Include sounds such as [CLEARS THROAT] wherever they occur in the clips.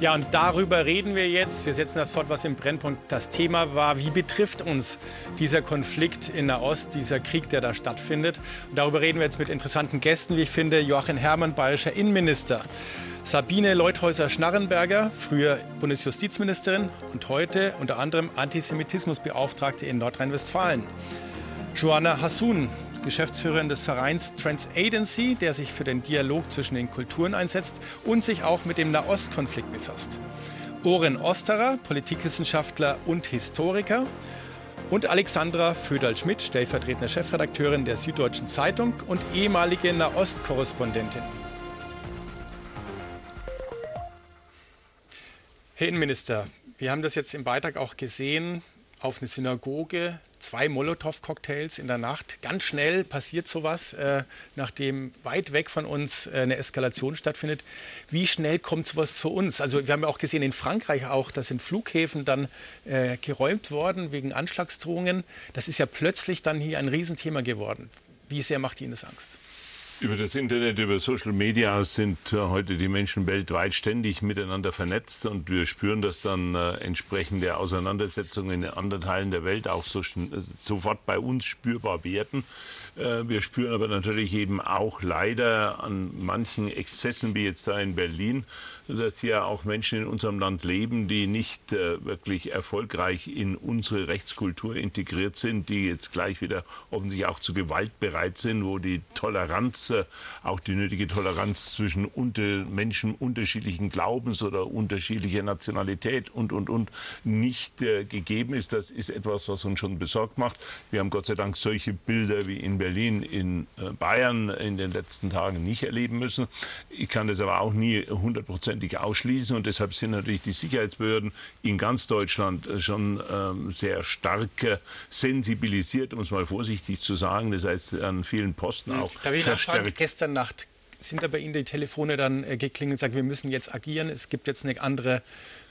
Ja, und darüber reden wir jetzt. Wir setzen das fort, was im Brennpunkt das Thema war. Wie betrifft uns dieser Konflikt in der Ost, dieser Krieg, der da stattfindet? Und darüber reden wir jetzt mit interessanten Gästen, wie ich finde. Joachim Herrmann, bayerischer Innenminister. Sabine Leuthäuser-Schnarrenberger, früher Bundesjustizministerin und heute unter anderem Antisemitismusbeauftragte in Nordrhein-Westfalen. Joanna Hassun, Geschäftsführerin des Vereins Trans Agency, der sich für den Dialog zwischen den Kulturen einsetzt und sich auch mit dem Nahostkonflikt befasst. Oren Osterer, Politikwissenschaftler und Historiker. Und Alexandra Föderl-Schmidt, stellvertretende Chefredakteurin der Süddeutschen Zeitung und ehemalige Nahost-Korrespondentin. Herr Innenminister, wir haben das jetzt im Beitrag auch gesehen, auf eine Synagoge zwei Molotow-Cocktails in der Nacht. Ganz schnell passiert sowas, äh, nachdem weit weg von uns äh, eine Eskalation stattfindet. Wie schnell kommt sowas zu uns? Also wir haben ja auch gesehen in Frankreich auch, dass in Flughäfen dann äh, geräumt worden wegen Anschlagsdrohungen. Das ist ja plötzlich dann hier ein Riesenthema geworden. Wie sehr macht Ihnen das Angst? Über das Internet, über Social Media sind äh, heute die Menschen weltweit ständig miteinander vernetzt und wir spüren das dann äh, entsprechende Auseinandersetzungen in anderen Teilen der Welt auch so, sofort bei uns spürbar werden. Äh, wir spüren aber natürlich eben auch leider an manchen Exzessen, wie jetzt da in Berlin, dass hier auch Menschen in unserem Land leben, die nicht äh, wirklich erfolgreich in unsere Rechtskultur integriert sind, die jetzt gleich wieder offensichtlich auch zu Gewalt bereit sind, wo die Toleranz, äh, auch die nötige Toleranz zwischen unter Menschen unterschiedlichen Glaubens oder unterschiedlicher Nationalität und, und, und nicht äh, gegeben ist. Das ist etwas, was uns schon besorgt macht. Wir haben Gott sei Dank solche Bilder wie in Berlin, in äh, Bayern in den letzten Tagen nicht erleben müssen. Ich kann das aber auch nie hundertprozentig ausschließen. Und deshalb sind natürlich die Sicherheitsbehörden in ganz Deutschland äh, schon ähm, sehr stark äh, sensibilisiert, um es mal vorsichtig zu sagen. Das heißt, an vielen Posten hm. auch Darf verstärkt. Gestern Nacht sind da bei Ihnen die Telefone dann äh, geklingelt und sagen, wir müssen jetzt agieren, es gibt jetzt eine andere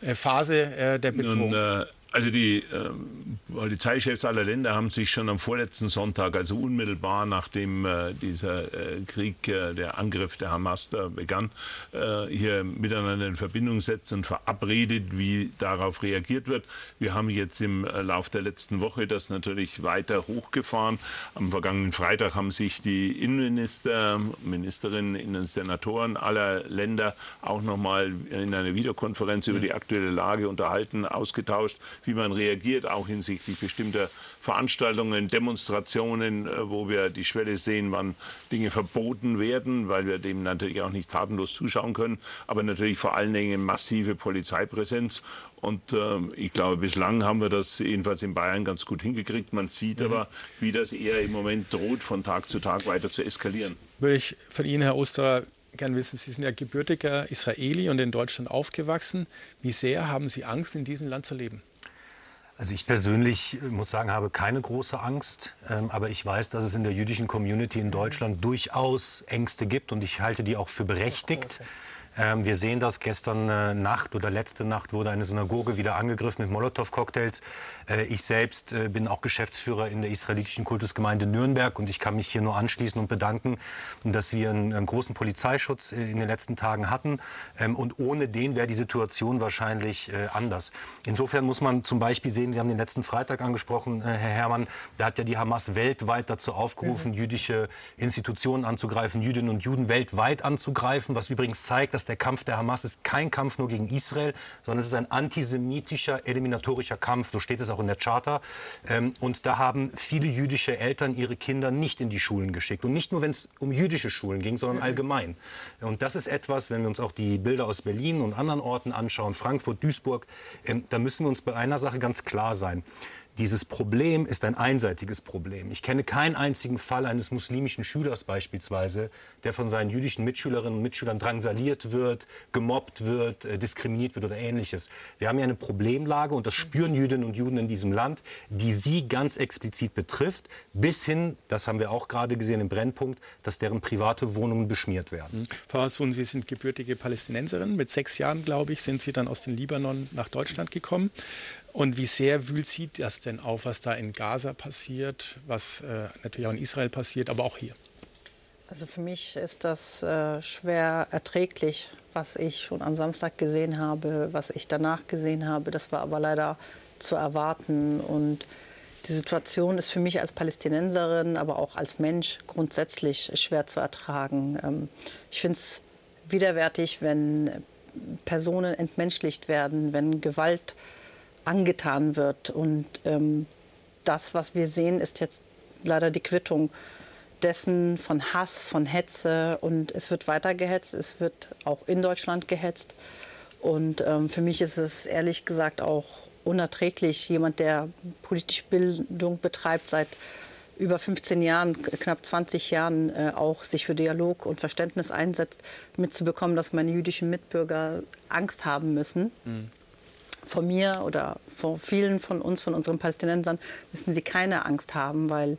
äh, Phase äh, der Bedrohung? Nun, äh, also die ähm, Polizeichefs aller Länder haben sich schon am vorletzten Sonntag, also unmittelbar nachdem äh, dieser äh, Krieg, äh, der Angriff der Hamas da begann, äh, hier miteinander in Verbindung setzen und verabredet, wie darauf reagiert wird. Wir haben jetzt im äh, Lauf der letzten Woche das natürlich weiter hochgefahren. Am vergangenen Freitag haben sich die Innenminister, Ministerinnen, Senatoren aller Länder auch nochmal in einer Videokonferenz über die aktuelle Lage unterhalten, ausgetauscht wie man reagiert, auch hinsichtlich bestimmter Veranstaltungen, Demonstrationen, äh, wo wir die Schwelle sehen, wann Dinge verboten werden, weil wir dem natürlich auch nicht tatenlos zuschauen können, aber natürlich vor allen Dingen massive Polizeipräsenz. Und äh, ich glaube, bislang haben wir das jedenfalls in Bayern ganz gut hingekriegt. Man sieht mhm. aber, wie das eher im Moment droht, von Tag zu Tag weiter zu eskalieren. Würde ich von Ihnen, Herr Osterer, gerne wissen, Sie sind ja gebürtiger Israeli und in Deutschland aufgewachsen. Wie sehr haben Sie Angst, in diesem Land zu leben? Also ich persönlich äh, muss sagen, habe keine große Angst, ähm, aber ich weiß, dass es in der jüdischen Community in Deutschland durchaus Ängste gibt und ich halte die auch für berechtigt. Ähm, wir sehen das gestern äh, Nacht oder letzte Nacht wurde eine Synagoge wieder angegriffen mit Molotow-Cocktails. Äh, ich selbst äh, bin auch Geschäftsführer in der israelitischen Kultusgemeinde Nürnberg und ich kann mich hier nur anschließen und bedanken, dass wir einen, einen großen Polizeischutz äh, in den letzten Tagen hatten. Ähm, und ohne den wäre die Situation wahrscheinlich äh, anders. Insofern muss man zum Beispiel sehen, Sie haben den letzten Freitag angesprochen, äh, Herr Herrmann, da hat ja die Hamas weltweit dazu aufgerufen, mhm. jüdische Institutionen anzugreifen, Jüdinnen und Juden weltweit anzugreifen, was übrigens zeigt, dass der Kampf der Hamas ist kein Kampf nur gegen Israel, sondern es ist ein antisemitischer, eliminatorischer Kampf. So steht es auch in der Charta. Ähm, und da haben viele jüdische Eltern ihre Kinder nicht in die Schulen geschickt. Und nicht nur, wenn es um jüdische Schulen ging, sondern allgemein. Und das ist etwas, wenn wir uns auch die Bilder aus Berlin und anderen Orten anschauen, Frankfurt, Duisburg, ähm, da müssen wir uns bei einer Sache ganz klar sein. Dieses Problem ist ein einseitiges Problem. Ich kenne keinen einzigen Fall eines muslimischen Schülers beispielsweise, der von seinen jüdischen Mitschülerinnen und Mitschülern drangsaliert wird, gemobbt wird, äh, diskriminiert wird oder ähnliches. Wir haben hier eine Problemlage und das spüren Jüdinnen und Juden in diesem Land, die sie ganz explizit betrifft, bis hin, das haben wir auch gerade gesehen im Brennpunkt, dass deren private Wohnungen beschmiert werden. Frau Hassun, Sie sind gebürtige Palästinenserin. Mit sechs Jahren, glaube ich, sind Sie dann aus dem Libanon nach Deutschland gekommen. Und wie sehr wühlt Sie das denn auf, was da in Gaza passiert, was äh, natürlich auch in Israel passiert, aber auch hier? Also für mich ist das äh, schwer erträglich, was ich schon am Samstag gesehen habe, was ich danach gesehen habe. Das war aber leider zu erwarten. Und die Situation ist für mich als Palästinenserin, aber auch als Mensch grundsätzlich schwer zu ertragen. Ähm, ich finde es widerwärtig, wenn Personen entmenschlicht werden, wenn Gewalt angetan wird. Und ähm, das, was wir sehen, ist jetzt leider die Quittung dessen von Hass, von Hetze und es wird weiter gehetzt, es wird auch in Deutschland gehetzt. Und ähm, für mich ist es ehrlich gesagt auch unerträglich, jemand, der politische Bildung betreibt seit über 15 Jahren, knapp 20 Jahren äh, auch sich für Dialog und Verständnis einsetzt, mitzubekommen, dass meine jüdischen Mitbürger Angst haben müssen. Mhm. Vor mir oder vor vielen von uns, von unseren Palästinensern, müssen sie keine Angst haben, weil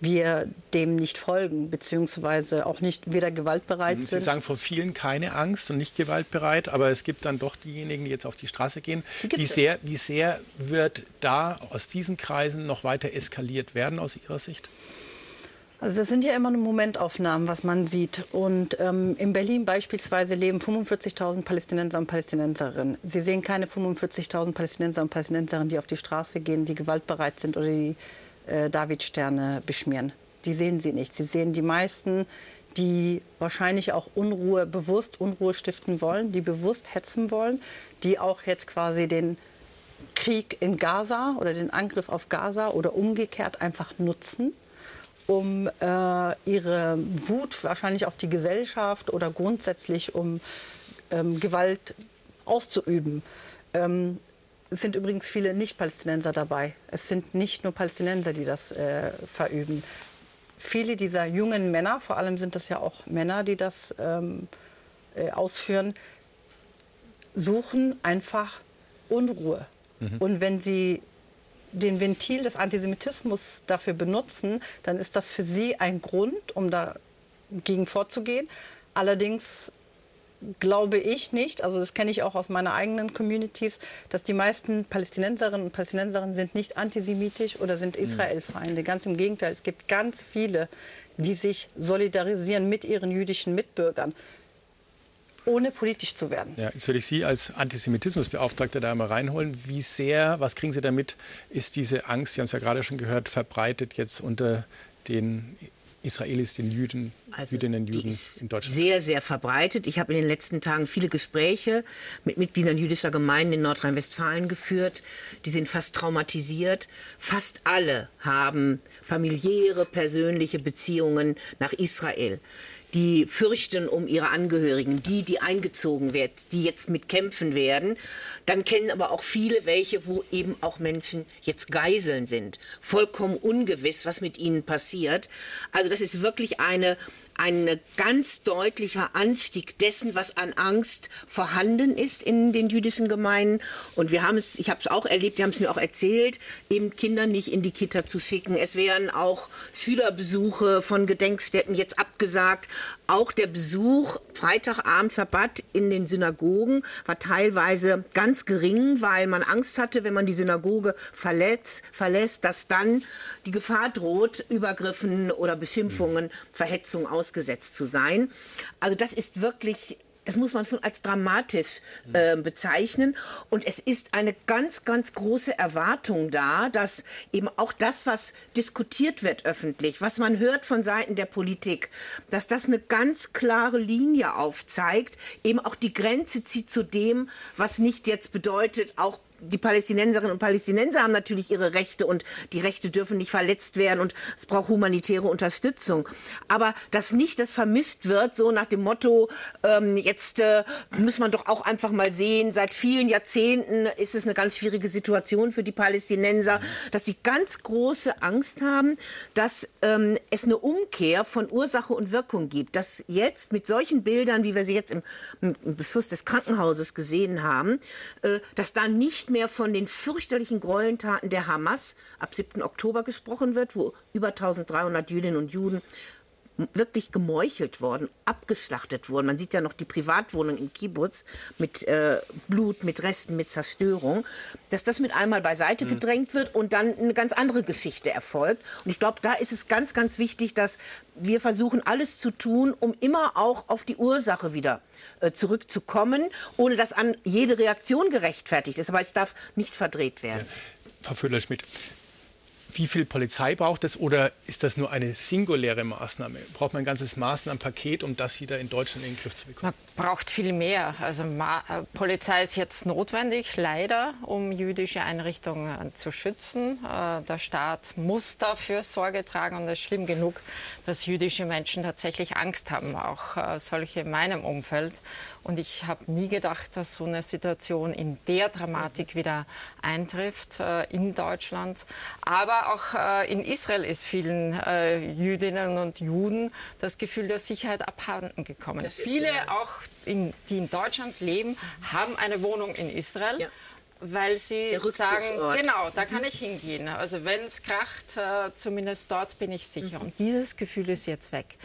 wir dem nicht folgen, beziehungsweise auch nicht weder gewaltbereit Sie sind. Sie sagen vor vielen keine Angst und nicht gewaltbereit, aber es gibt dann doch diejenigen, die jetzt auf die Straße gehen. Wie sehr, wie sehr wird da aus diesen Kreisen noch weiter eskaliert werden aus Ihrer Sicht? Also das sind ja immer nur Momentaufnahmen, was man sieht. Und ähm, in Berlin beispielsweise leben 45.000 Palästinenser und Palästinenserinnen. Sie sehen keine 45.000 Palästinenser und Palästinenserinnen, die auf die Straße gehen, die gewaltbereit sind oder die äh, Davidsterne beschmieren. Die sehen sie nicht. Sie sehen die meisten, die wahrscheinlich auch Unruhe, bewusst Unruhe stiften wollen, die bewusst hetzen wollen, die auch jetzt quasi den Krieg in Gaza oder den Angriff auf Gaza oder umgekehrt einfach nutzen, um äh, ihre Wut wahrscheinlich auf die Gesellschaft oder grundsätzlich um ähm, Gewalt auszuüben. Ähm, es sind übrigens viele Nicht-Palästinenser dabei. Es sind nicht nur Palästinenser, die das äh, verüben. Viele dieser jungen Männer, vor allem sind das ja auch Männer, die das ähm, äh, ausführen, suchen einfach Unruhe. Mhm. Und wenn sie den Ventil des Antisemitismus dafür benutzen, dann ist das für sie ein Grund, um dagegen vorzugehen. Allerdings glaube ich nicht, also das kenne ich auch aus meiner eigenen Communities, dass die meisten Palästinenserinnen und Palästinenserinnen sind nicht antisemitisch oder sind mhm. Israelfeinde. Ganz im Gegenteil, es gibt ganz viele, die sich solidarisieren mit ihren jüdischen Mitbürgern ohne politisch zu werden. Ja, jetzt würde ich Sie als Antisemitismusbeauftragter da mal reinholen. Wie sehr, was kriegen Sie damit, ist diese Angst, Sie haben es ja gerade schon gehört, verbreitet jetzt unter den Israelis, den Jüden, also Jüdinnen und Juden in Deutschland? Sehr, sehr verbreitet. Ich habe in den letzten Tagen viele Gespräche mit Mitgliedern jüdischer Gemeinden in Nordrhein-Westfalen geführt. Die sind fast traumatisiert. Fast alle haben familiäre, persönliche Beziehungen nach Israel die fürchten um ihre Angehörigen, die, die eingezogen werden, die jetzt mitkämpfen werden. Dann kennen aber auch viele welche, wo eben auch Menschen jetzt Geiseln sind. Vollkommen ungewiss, was mit ihnen passiert. Also das ist wirklich eine, ein ganz deutlicher Anstieg dessen, was an Angst vorhanden ist in den jüdischen Gemeinden. Und wir haben es, ich habe es auch erlebt, die haben es mir auch erzählt, eben Kinder nicht in die Kita zu schicken. Es werden auch Schülerbesuche von Gedenkstätten jetzt abgesagt. Auch der Besuch Freitagabend Sabbat in den Synagogen war teilweise ganz gering, weil man Angst hatte, wenn man die Synagoge verletzt, verlässt, dass dann die Gefahr droht, Übergriffen oder Beschimpfungen, Verhetzung ausgesetzt zu sein. Also das ist wirklich das muss man schon als dramatisch äh, bezeichnen. Und es ist eine ganz, ganz große Erwartung da, dass eben auch das, was diskutiert wird öffentlich, was man hört von Seiten der Politik, dass das eine ganz klare Linie aufzeigt, eben auch die Grenze zieht zu dem, was nicht jetzt bedeutet, auch die Palästinenserinnen und Palästinenser haben natürlich ihre Rechte und die Rechte dürfen nicht verletzt werden und es braucht humanitäre Unterstützung. Aber dass nicht das vermisst wird, so nach dem Motto, ähm, jetzt äh, muss man doch auch einfach mal sehen, seit vielen Jahrzehnten ist es eine ganz schwierige Situation für die Palästinenser, dass sie ganz große Angst haben, dass ähm, es eine Umkehr von Ursache und Wirkung gibt. Dass jetzt mit solchen Bildern, wie wir sie jetzt im, im Beschuss des Krankenhauses gesehen haben, äh, dass da nicht mehr von den fürchterlichen Gräueltaten der Hamas ab 7. Oktober gesprochen wird, wo über 1300 Jüdinnen und Juden wirklich gemeuchelt worden, abgeschlachtet wurden. Man sieht ja noch die Privatwohnung im Kibbutz mit äh, Blut, mit Resten, mit Zerstörung, dass das mit einmal beiseite mhm. gedrängt wird und dann eine ganz andere Geschichte erfolgt. Und ich glaube, da ist es ganz, ganz wichtig, dass wir versuchen, alles zu tun, um immer auch auf die Ursache wieder äh, zurückzukommen, ohne dass an jede Reaktion gerechtfertigt ist. Aber es darf nicht verdreht werden. Ja. Frau Föhler-Schmidt, wie viel Polizei braucht es oder ist das nur eine singuläre Maßnahme? Braucht man ein ganzes Maßnahmenpaket, um das wieder in Deutschland in den Griff zu bekommen? Man braucht viel mehr. Also Ma äh, Polizei ist jetzt notwendig, leider, um jüdische Einrichtungen zu schützen. Äh, der Staat muss dafür Sorge tragen und es ist schlimm genug, dass jüdische Menschen tatsächlich Angst haben, auch äh, solche in meinem Umfeld. Und ich habe nie gedacht, dass so eine Situation in der Dramatik wieder eintrifft äh, in Deutschland. Aber auch äh, in Israel ist vielen äh, Jüdinnen und Juden das Gefühl der Sicherheit abhanden gekommen. Viele auch, in, die in Deutschland leben, haben eine Wohnung in Israel. Ja weil sie sagen, genau, da kann ich hingehen. Also wenn es kracht, äh, zumindest dort bin ich sicher. Mhm. Und dieses Gefühl ist jetzt weg.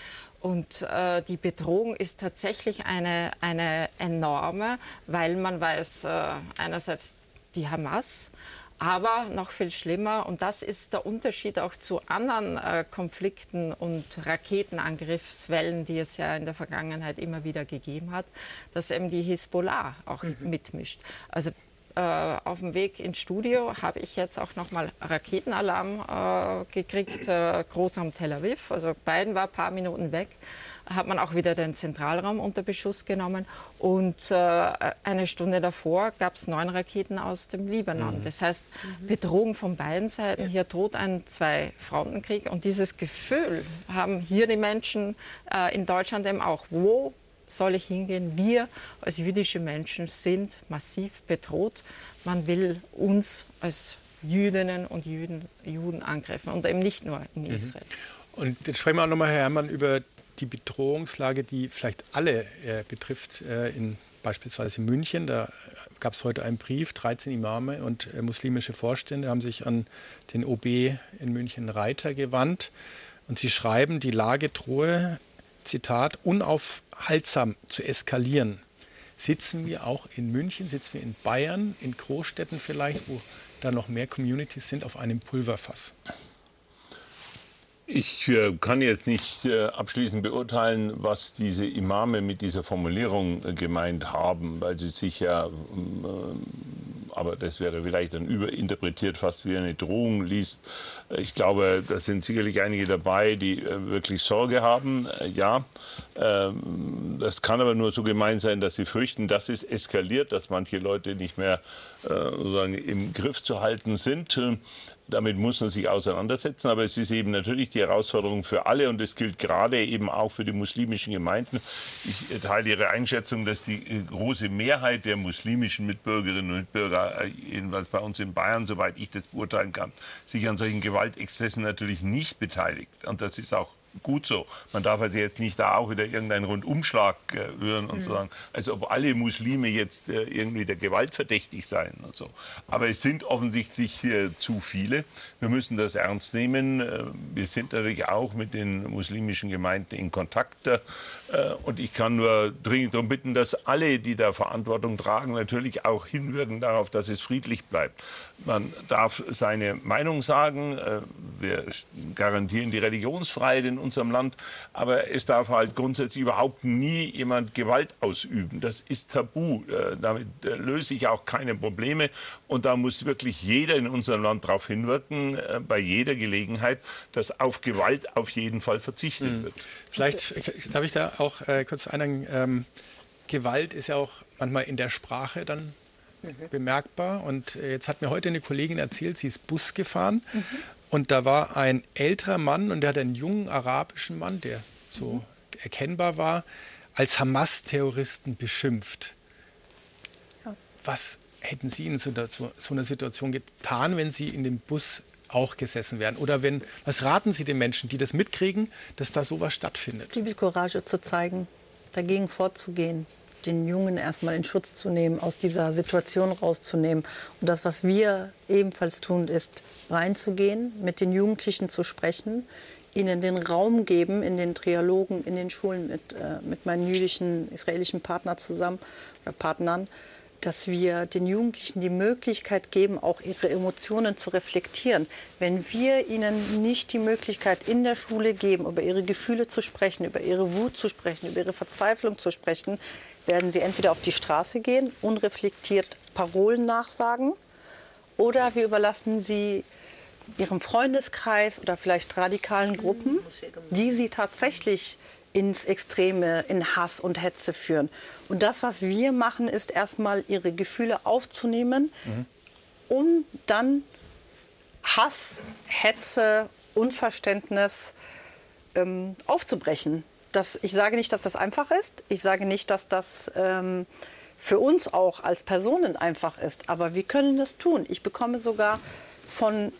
Und äh, die Bedrohung ist tatsächlich eine, eine enorme, weil man weiß, äh, einerseits die Hamas, aber noch viel schlimmer, und das ist der Unterschied auch zu anderen äh, Konflikten und Raketenangriffswellen, die es ja in der Vergangenheit immer wieder gegeben hat, dass eben die Hisbollah auch mhm. mitmischt. Also äh, auf dem Weg ins Studio habe ich jetzt auch nochmal Raketenalarm äh, gekriegt, äh, Großraum Tel Aviv. Also beiden war ein paar Minuten weg. Hat man auch wieder den Zentralraum unter Beschuss genommen. Und äh, eine Stunde davor gab es neun Raketen aus dem Libanon. Mhm. Das heißt, Bedrohung von beiden Seiten. Hier droht ein Zwei-Frontenkrieg. Und dieses Gefühl haben hier die Menschen äh, in Deutschland eben auch. Wo soll ich hingehen? Wir als jüdische Menschen sind massiv bedroht. Man will uns als Jüdinnen und Juden, Juden angreifen und eben nicht nur in mhm. Israel. Und jetzt sprechen wir auch nochmal, Herr Herrmann, über die Bedrohungslage, die vielleicht alle äh, betrifft, äh, in beispielsweise München. Da gab es heute einen Brief, 13 Imame und äh, muslimische Vorstände haben sich an den OB in München Reiter gewandt. Und sie schreiben, die Lage drohe Zitat, unaufhaltsam zu eskalieren, sitzen wir auch in München, sitzen wir in Bayern, in Großstädten vielleicht, wo da noch mehr Communities sind, auf einem Pulverfass? Ich äh, kann jetzt nicht äh, abschließend beurteilen, was diese Imame mit dieser Formulierung äh, gemeint haben, weil sie sich ja ähm, aber das wäre vielleicht dann überinterpretiert, fast wie eine Drohung liest. Ich glaube, da sind sicherlich einige dabei, die wirklich Sorge haben. Ja, ähm, das kann aber nur so gemeint sein, dass sie fürchten, dass es eskaliert, dass manche Leute nicht mehr sozusagen im Griff zu halten sind. Damit muss man sich auseinandersetzen. Aber es ist eben natürlich die Herausforderung für alle und es gilt gerade eben auch für die muslimischen Gemeinden. Ich teile Ihre Einschätzung, dass die äh, große Mehrheit der muslimischen Mitbürgerinnen und Mitbürger, äh, jedenfalls bei uns in Bayern, soweit ich das beurteilen kann, sich an solchen Gewaltexzessen natürlich nicht beteiligt. Und das ist auch gut so. Man darf also jetzt nicht da auch wieder irgendeinen Rundumschlag äh, hören und mhm. sagen, als ob alle Muslime jetzt äh, irgendwie der Gewalt verdächtig seien und so. Aber es sind offensichtlich äh, zu viele. Wir müssen das ernst nehmen. Äh, wir sind natürlich auch mit den muslimischen Gemeinden in Kontakt. Äh, und ich kann nur dringend darum bitten, dass alle, die da Verantwortung tragen, natürlich auch hinwirken darauf, dass es friedlich bleibt. Man darf seine Meinung sagen. Äh, wir garantieren die Religionsfreiheit in unserem Land. Aber es darf halt grundsätzlich überhaupt nie jemand Gewalt ausüben. Das ist tabu. Äh, damit äh, löse ich auch keine Probleme. Und da muss wirklich jeder in unserem Land darauf hinwirken, bei jeder Gelegenheit, dass auf Gewalt auf jeden Fall verzichtet mhm. wird. Vielleicht darf ich da auch äh, kurz einhaken. Ähm, Gewalt ist ja auch manchmal in der Sprache dann mhm. bemerkbar. Und äh, jetzt hat mir heute eine Kollegin erzählt, sie ist Bus gefahren mhm. und da war ein älterer Mann und der hat einen jungen arabischen Mann, der so mhm. erkennbar war, als Hamas-Terroristen beschimpft. Ja. Was hätten Sie in so, so, so einer Situation getan, wenn Sie in dem Bus auch gesessen wären? Oder wenn, was raten Sie den Menschen, die das mitkriegen, dass da sowas stattfindet? Zivilcourage zu zeigen, dagegen vorzugehen den Jungen erstmal in Schutz zu nehmen, aus dieser Situation rauszunehmen. Und das, was wir ebenfalls tun, ist reinzugehen, mit den Jugendlichen zu sprechen, ihnen den Raum geben in den Trialogen, in den Schulen mit, äh, mit meinen jüdischen, israelischen Partnern zusammen oder Partnern, dass wir den Jugendlichen die Möglichkeit geben, auch ihre Emotionen zu reflektieren. Wenn wir ihnen nicht die Möglichkeit in der Schule geben, über ihre Gefühle zu sprechen, über ihre Wut zu sprechen, über ihre Verzweiflung zu sprechen, werden sie entweder auf die Straße gehen, unreflektiert Parolen nachsagen, oder wir überlassen sie ihrem Freundeskreis oder vielleicht radikalen Gruppen, die sie tatsächlich ins Extreme, in Hass und Hetze führen. Und das, was wir machen, ist erstmal ihre Gefühle aufzunehmen, mhm. um dann Hass, Hetze, Unverständnis ähm, aufzubrechen. Das, ich sage nicht, dass das einfach ist. Ich sage nicht, dass das ähm, für uns auch als Personen einfach ist. Aber wir können das tun. Ich bekomme sogar von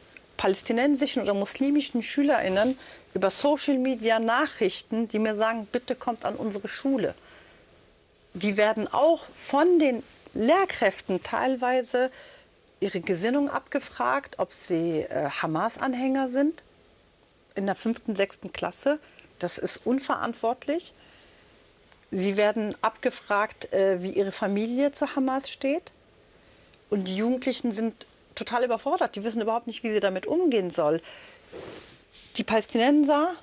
palästinensischen oder muslimischen SchülerInnen über Social Media Nachrichten, die mir sagen, bitte kommt an unsere Schule. Die werden auch von den Lehrkräften teilweise ihre Gesinnung abgefragt, ob sie äh, Hamas-Anhänger sind in der fünften, sechsten Klasse. Das ist unverantwortlich. Sie werden abgefragt, äh, wie ihre Familie zu Hamas steht. Und die Jugendlichen sind total überfordert. Die wissen überhaupt nicht, wie sie damit umgehen soll. Die Palästinenser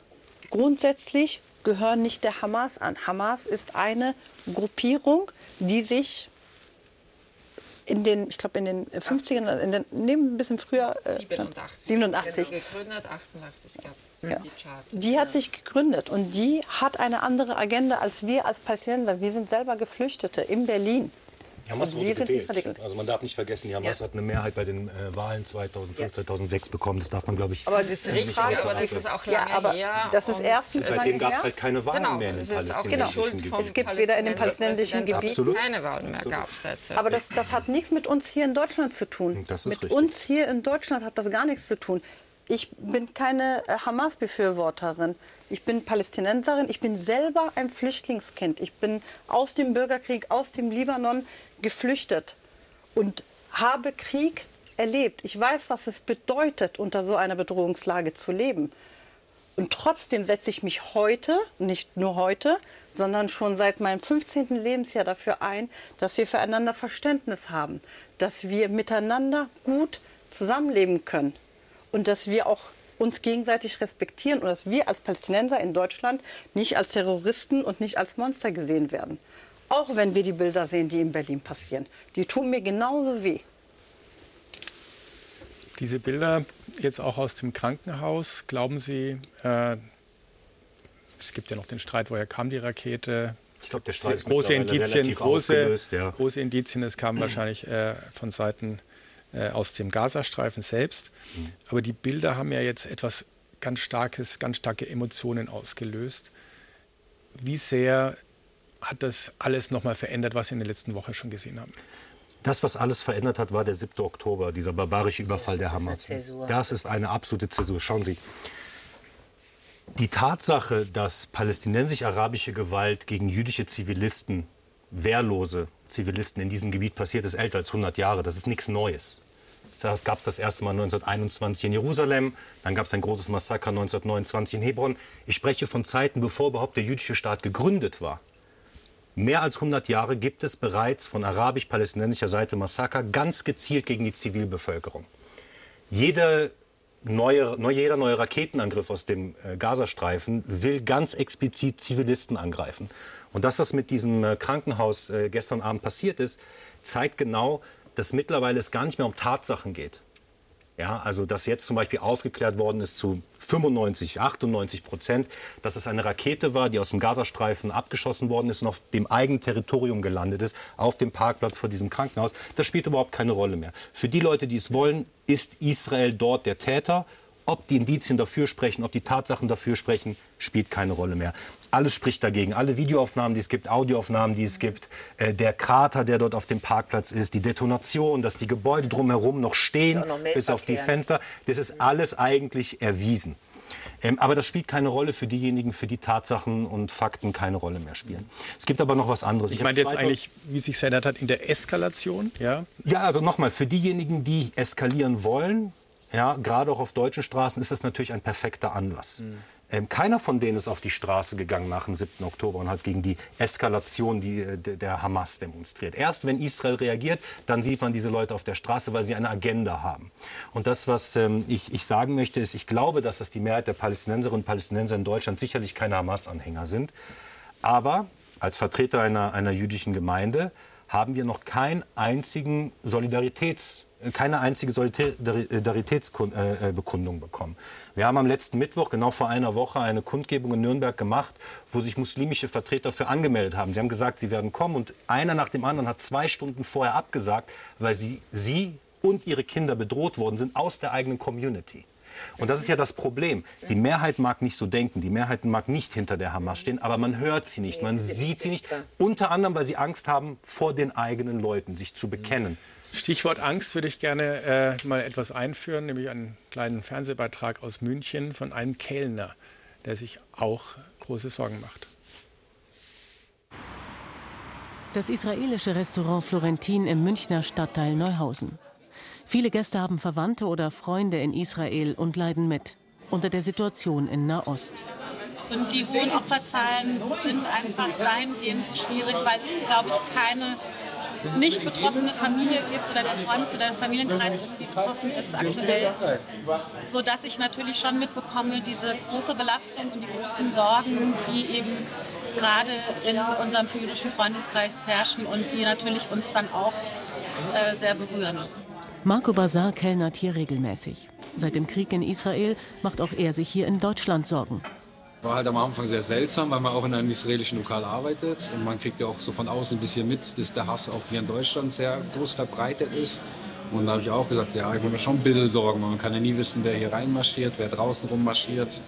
grundsätzlich gehören nicht der Hamas an. Hamas ist eine Gruppierung, die sich in den, ich glaube in den 50ern, in den, nee, ein bisschen früher. Äh, 87. 87. Genau, gegründet, 88 gab ja. die, die hat sich gegründet und die hat eine andere Agenda als wir als Palästinenser. Wir sind selber Geflüchtete in Berlin. Hamas wurde gewählt. Also man darf nicht vergessen, die Hamas ja. hat eine Mehrheit bei den äh, Wahlen 2005, ja. 2006 bekommen. Das darf man, glaube ich, aber das ist nicht Frage, aber das ist auch lange ja, aber her. Das ist erstens seitdem gab es halt keine Wahlen genau, mehr in den palästinensischen Gebieten. Es gibt weder in den palästinensischen Gebieten keine Wahlen mehr gab Aber das, das hat nichts mit uns hier in Deutschland zu tun. mit richtig. uns hier in Deutschland hat das gar nichts zu tun. Ich bin keine äh, Hamas-Befürworterin. Ich bin Palästinenserin. Ich bin selber ein Flüchtlingskind. Ich bin aus dem Bürgerkrieg, aus dem Libanon geflüchtet und habe Krieg erlebt. Ich weiß, was es bedeutet, unter so einer Bedrohungslage zu leben. Und trotzdem setze ich mich heute, nicht nur heute, sondern schon seit meinem 15. Lebensjahr dafür ein, dass wir füreinander Verständnis haben, dass wir miteinander gut zusammenleben können und dass wir auch uns gegenseitig respektieren und dass wir als Palästinenser in Deutschland nicht als Terroristen und nicht als Monster gesehen werden. Auch wenn wir die Bilder sehen, die in Berlin passieren. Die tun mir genauso weh. Diese Bilder jetzt auch aus dem Krankenhaus, glauben Sie, äh, es gibt ja noch den Streit, woher kam die Rakete? Ich glaube, der Streit ist große Indizien, große, ja. große Indizien, es kam wahrscheinlich äh, von Seiten äh, aus dem Gazastreifen selbst. Mhm. Aber die Bilder haben ja jetzt etwas ganz Starkes, ganz starke Emotionen ausgelöst. Wie sehr hat das alles nochmal verändert, was Sie in der letzten Woche schon gesehen haben? Das, was alles verändert hat, war der 7. Oktober, dieser barbarische Überfall ja, der Hamas. Das ist eine absolute Zäsur. Schauen Sie, die Tatsache, dass palästinensisch-arabische Gewalt gegen jüdische Zivilisten wehrlose Zivilisten in diesem Gebiet passiert, ist älter als 100 Jahre. Das ist nichts Neues. Das gab es das erste Mal 1921 in Jerusalem, dann gab es ein großes Massaker 1929 in Hebron. Ich spreche von Zeiten, bevor überhaupt der jüdische Staat gegründet war. Mehr als 100 Jahre gibt es bereits von arabisch-palästinensischer Seite Massaker ganz gezielt gegen die Zivilbevölkerung. Jede neue, jeder neue Raketenangriff aus dem äh, Gazastreifen will ganz explizit Zivilisten angreifen. Und das, was mit diesem äh, Krankenhaus äh, gestern Abend passiert ist, zeigt genau, dass mittlerweile es gar nicht mehr um Tatsachen geht. Ja, also dass jetzt zum Beispiel aufgeklärt worden ist zu 95, 98 Prozent, dass es eine Rakete war, die aus dem Gazastreifen abgeschossen worden ist und auf dem eigenen Territorium gelandet ist, auf dem Parkplatz vor diesem Krankenhaus. Das spielt überhaupt keine Rolle mehr. Für die Leute, die es wollen, ist Israel dort der Täter ob die Indizien dafür sprechen, ob die Tatsachen dafür sprechen, spielt keine Rolle mehr. Alles spricht dagegen. Alle Videoaufnahmen, die es gibt, Audioaufnahmen, die es gibt, äh, der Krater, der dort auf dem Parkplatz ist, die Detonation, dass die Gebäude drumherum noch stehen, noch bis auf die Fenster, das ist alles eigentlich erwiesen. Ähm, aber das spielt keine Rolle für diejenigen, für die Tatsachen und Fakten keine Rolle mehr spielen. Es gibt aber noch was anderes. Ich, ich meine jetzt eigentlich, wie sich verändert hat in der Eskalation. Ja, ja also nochmal, für diejenigen, die eskalieren wollen, ja, gerade auch auf deutschen Straßen ist das natürlich ein perfekter Anlass. Mhm. Ähm, keiner von denen ist auf die Straße gegangen nach dem 7. Oktober und hat gegen die Eskalation die, äh, der Hamas demonstriert. Erst wenn Israel reagiert, dann sieht man diese Leute auf der Straße, weil sie eine Agenda haben. Und das, was ähm, ich, ich sagen möchte, ist, ich glaube, dass das die Mehrheit der Palästinenserinnen und Palästinenser in Deutschland sicherlich keine Hamas-Anhänger sind. Aber als Vertreter einer, einer jüdischen Gemeinde haben wir noch keinen einzigen Solidaritäts keine einzige Solidaritätsbekundung äh, bekommen. Wir haben am letzten Mittwoch, genau vor einer Woche, eine Kundgebung in Nürnberg gemacht, wo sich muslimische Vertreter für angemeldet haben. Sie haben gesagt, sie werden kommen und einer nach dem anderen hat zwei Stunden vorher abgesagt, weil sie, sie und ihre Kinder bedroht worden sind aus der eigenen Community. Und das ist ja das Problem. Die Mehrheit mag nicht so denken, die Mehrheit mag nicht hinter der Hamas stehen, aber man hört sie nicht, man sieht sie nicht. Unter anderem, weil sie Angst haben, vor den eigenen Leuten sich zu bekennen. Stichwort Angst würde ich gerne äh, mal etwas einführen, nämlich einen kleinen Fernsehbeitrag aus München von einem Kellner, der sich auch große Sorgen macht. Das israelische Restaurant Florentin im Münchner Stadtteil Neuhausen. Viele Gäste haben Verwandte oder Freunde in Israel und leiden mit unter der Situation in Nahost. Und die hohen Opferzahlen sind einfach dahingehend so schwierig, weil es, glaube ich, keine nicht betroffene Familie gibt oder der Freundes- oder der Familienkreis irgendwie betroffen ist aktuell, sodass ich natürlich schon mitbekomme, diese große Belastung und die großen Sorgen, die eben gerade in unserem jüdischen Freundeskreis herrschen und die natürlich uns dann auch äh, sehr berühren. Marco Bazar kellnert hier regelmäßig. Seit dem Krieg in Israel macht auch er sich hier in Deutschland Sorgen. War halt am Anfang sehr seltsam, weil man auch in einem israelischen Lokal arbeitet und man kriegt ja auch so von außen ein bisschen mit, dass der Hass auch hier in Deutschland sehr groß verbreitet ist. Und da habe ich auch gesagt, ja, ich mache mir schon ein bisschen Sorgen, man kann ja nie wissen, wer hier reinmarschiert, wer draußen rummarschiert.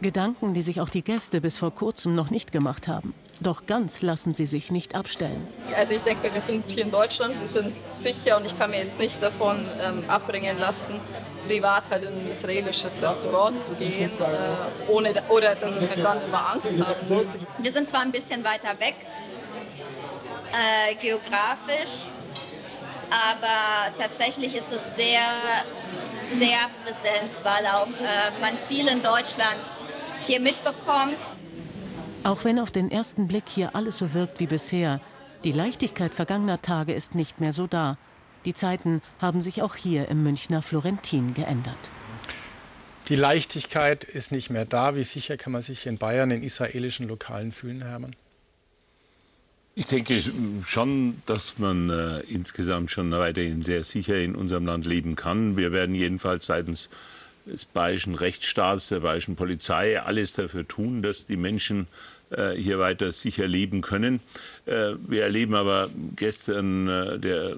Gedanken, die sich auch die Gäste bis vor kurzem noch nicht gemacht haben. Doch ganz lassen sie sich nicht abstellen. Also ich denke, wir sind hier in Deutschland, wir sind sicher und ich kann mir jetzt nicht davon ähm, abbringen lassen, privat halt in ein israelisches Restaurant zu gehen, äh, ohne, oder dass ich halt dann immer Angst haben muss. Wir sind zwar ein bisschen weiter weg, äh, geografisch, aber tatsächlich ist es sehr, sehr präsent, weil auch äh, man viel in Deutschland hier mitbekommt. Auch wenn auf den ersten Blick hier alles so wirkt wie bisher, die Leichtigkeit vergangener Tage ist nicht mehr so da. Die Zeiten haben sich auch hier im Münchner Florentin geändert. Die Leichtigkeit ist nicht mehr da. Wie sicher kann man sich in Bayern in israelischen Lokalen fühlen, Hermann? Ich denke schon, dass man äh, insgesamt schon weiterhin sehr sicher in unserem Land leben kann. Wir werden jedenfalls seitens des bayerischen Rechtsstaats, der bayerischen Polizei alles dafür tun, dass die Menschen äh, hier weiter sicher leben können. Äh, wir erleben aber gestern, äh, der,